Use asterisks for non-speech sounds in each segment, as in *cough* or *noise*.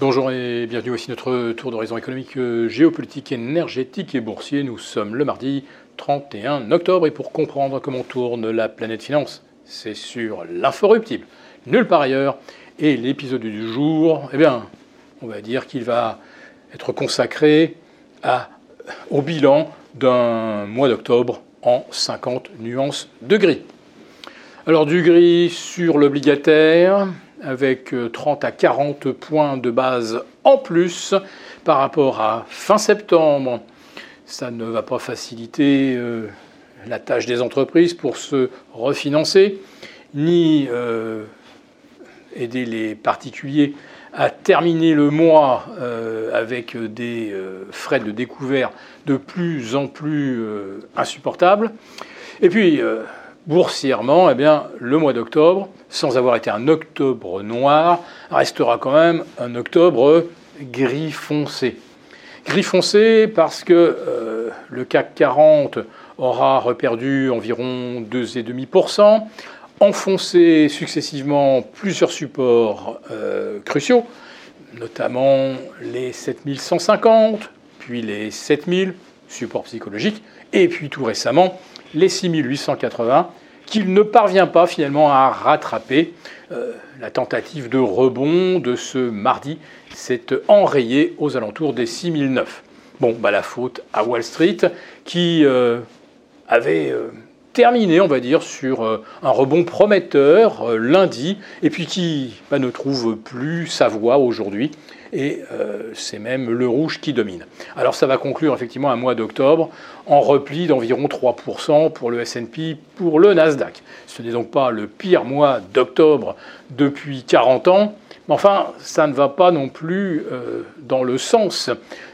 Bonjour et bienvenue aussi notre tour d'horizon économique, euh, géopolitique, énergétique et boursier. Nous sommes le mardi 31 octobre et pour comprendre comment tourne la planète finance, c'est sur l'inforruptible, nulle part ailleurs. Et l'épisode du jour, eh bien, on va dire qu'il va être consacré à, au bilan d'un mois d'octobre en 50 nuances de gris. Alors du gris sur l'obligataire, avec 30 euh, à 40 points de base en plus par rapport à fin septembre. Ça ne va pas faciliter euh, la tâche des entreprises pour se refinancer, ni euh, aider les particuliers à terminer le mois avec des frais de découvert de plus en plus insupportables. Et puis, boursièrement, eh bien, le mois d'octobre, sans avoir été un octobre noir, restera quand même un octobre gris foncé. Gris foncé parce que euh, le CAC 40 aura reperdu environ 2,5%, enfoncé successivement plusieurs supports euh, cruciaux, notamment les 7150, puis les 7000, supports psychologiques, et puis tout récemment les 6880, qu'il ne parvient pas finalement à rattraper. Euh, la tentative de rebond de ce mardi s'est enrayée aux alentours des 6009. Bon, bah, la faute à Wall Street qui euh, avait euh, terminé, on va dire, sur un rebond prometteur lundi et puis qui bah, ne trouve plus sa voie aujourd'hui et euh, c'est même le rouge qui domine. Alors ça va conclure effectivement un mois d'octobre en repli d'environ 3% pour le S&P, pour le Nasdaq. Ce n'est donc pas le pire mois d'octobre depuis 40 ans, mais enfin ça ne va pas non plus euh, dans le sens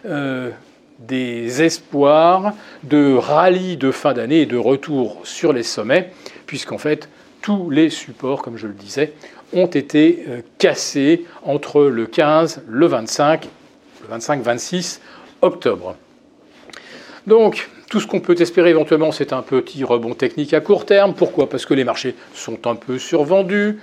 euh, des espoirs de rallye de fin d'année et de retour sur les sommets, puisqu'en fait tous les supports, comme je le disais, ont été euh, cassés entre le 15, le 25, le 25-26 octobre. Donc, tout ce qu'on peut espérer éventuellement, c'est un petit rebond technique à court terme. Pourquoi? Parce que les marchés sont un peu survendus,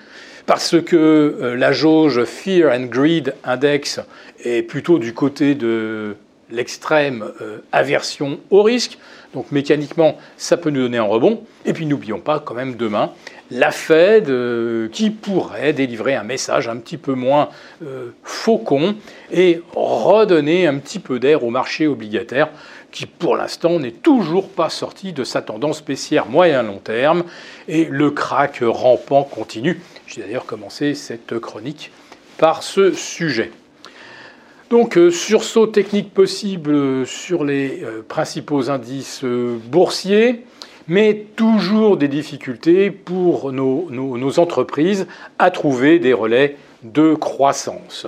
parce que euh, la jauge Fear and Greed Index est plutôt du côté de l'extrême euh, aversion au risque. Donc mécaniquement, ça peut nous donner un rebond. Et puis n'oublions pas quand même demain la Fed euh, qui pourrait délivrer un message un petit peu moins euh, faucon et redonner un petit peu d'air au marché obligataire qui pour l'instant n'est toujours pas sorti de sa tendance baissière moyen-long terme et le crack rampant continue. J'ai d'ailleurs commencé cette chronique par ce sujet. Donc, euh, sursaut technique possible sur les principaux indices boursiers mais toujours des difficultés pour nos, entreprises à trouver des relais de croissance.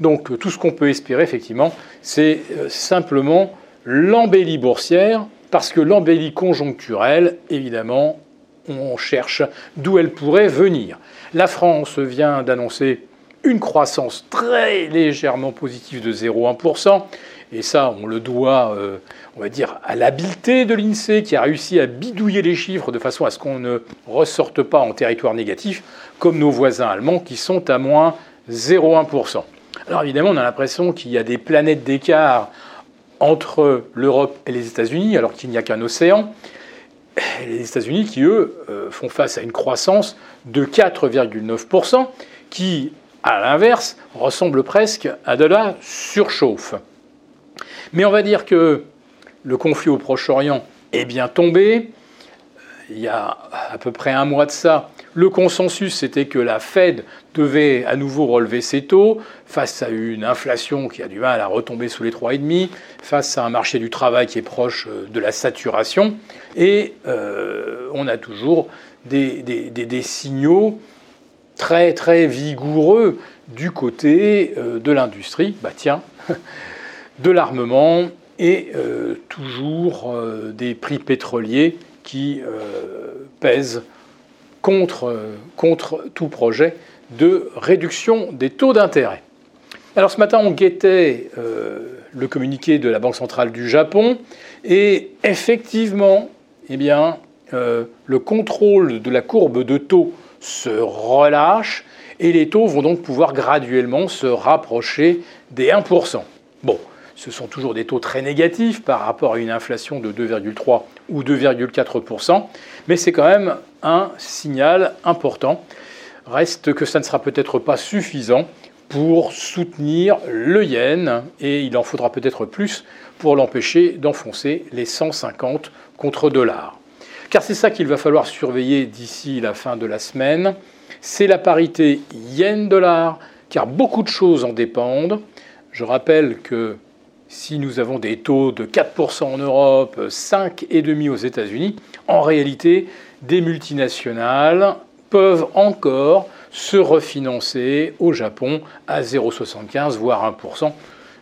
Donc tout ce qu'on peut espérer, effectivement, c'est euh, simplement l'embellie boursière, parce que l'embellie conjoncturelle, évidemment, on cherche d'où elle pourrait venir. La France vient d'annoncer une croissance très légèrement positive de 0,1%. Et ça, on le doit, euh, on va dire, à l'habileté de l'INSEE qui a réussi à bidouiller les chiffres de façon à ce qu'on ne ressorte pas en territoire négatif, comme nos voisins allemands qui sont à moins 0,1%. Alors évidemment, on a l'impression qu'il y a des planètes d'écart entre l'Europe et les États-Unis, alors qu'il n'y a qu'un océan. Les États-Unis qui, eux, euh, font face à une croissance de 4,9%, qui, à l'inverse, ressemble presque à de la surchauffe. Mais on va dire que le conflit au Proche-Orient est bien tombé. Il y a à peu près un mois de ça, le consensus c'était que la Fed devait à nouveau relever ses taux face à une inflation qui a du mal à retomber sous les 3,5, face à un marché du travail qui est proche de la saturation. Et euh, on a toujours des, signaux très très vigoureux du côté euh, de l'industrie. Bah tiens, *laughs* de l'armement et euh, toujours euh, des prix pétroliers qui pèsent contre, tout projet de réduction des taux d'intérêt. Alors ce matin, on guettait le communiqué de la Banque centrale du Japon et effectivement, eh le contrôle de la courbe de taux se relâche et les taux vont donc pouvoir graduellement se rapprocher des 1%. Bon, ce sont toujours des taux très négatifs par rapport à une inflation de 2,3 ou 2,4%, mais c'est quand même un signal important. Reste que ça ne sera peut-être pas suffisant pour soutenir le yen et il en faudra peut-être plus pour l'empêcher d'enfoncer les 150 contre dollars. Car c'est ça qu'il va falloir surveiller d'ici la fin de la semaine, c'est la parité yen-dollar, car beaucoup de choses en dépendent. Je rappelle que si nous avons des taux de 4% en Europe, 5,5% aux États-Unis, en réalité, des multinationales peuvent encore se refinancer au Japon à 0,75 voire 1%,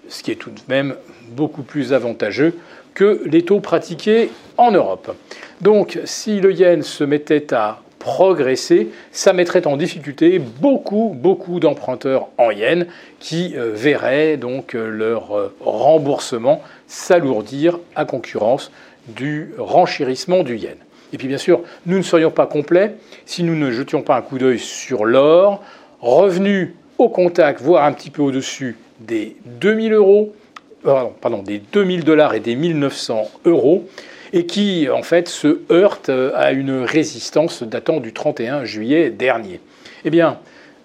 ce qui est tout de même beaucoup plus avantageux que les taux pratiqués en Europe. Donc si le yen se mettait à progresser, ça mettrait en difficulté beaucoup, beaucoup d'emprunteurs en yens qui euh, verraient donc euh, leur euh, remboursement s'alourdir à concurrence du renchérissement du yen. Et puis bien sûr, nous ne serions pas complets si nous ne jetions pas un coup d'œil sur l'or, revenu au contact, voire un petit peu au-dessus des 2000 euros, pardon, des 2000 dollars et des 1900 euros, et qui en fait se heurte à une résistance datant du 31 juillet dernier. Eh bien,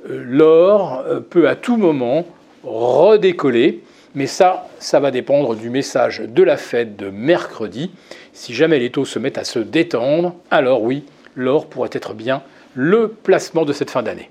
euh, l'or euh, peut à tout moment redécoller, mais ça, ça va dépendre du message de la fête de mercredi. Si jamais les taux se mettent à se détendre, alors oui, l'or pourrait être bien le placement de cette fin d'année.